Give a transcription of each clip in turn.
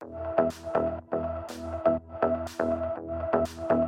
Thank you.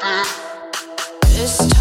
happy. This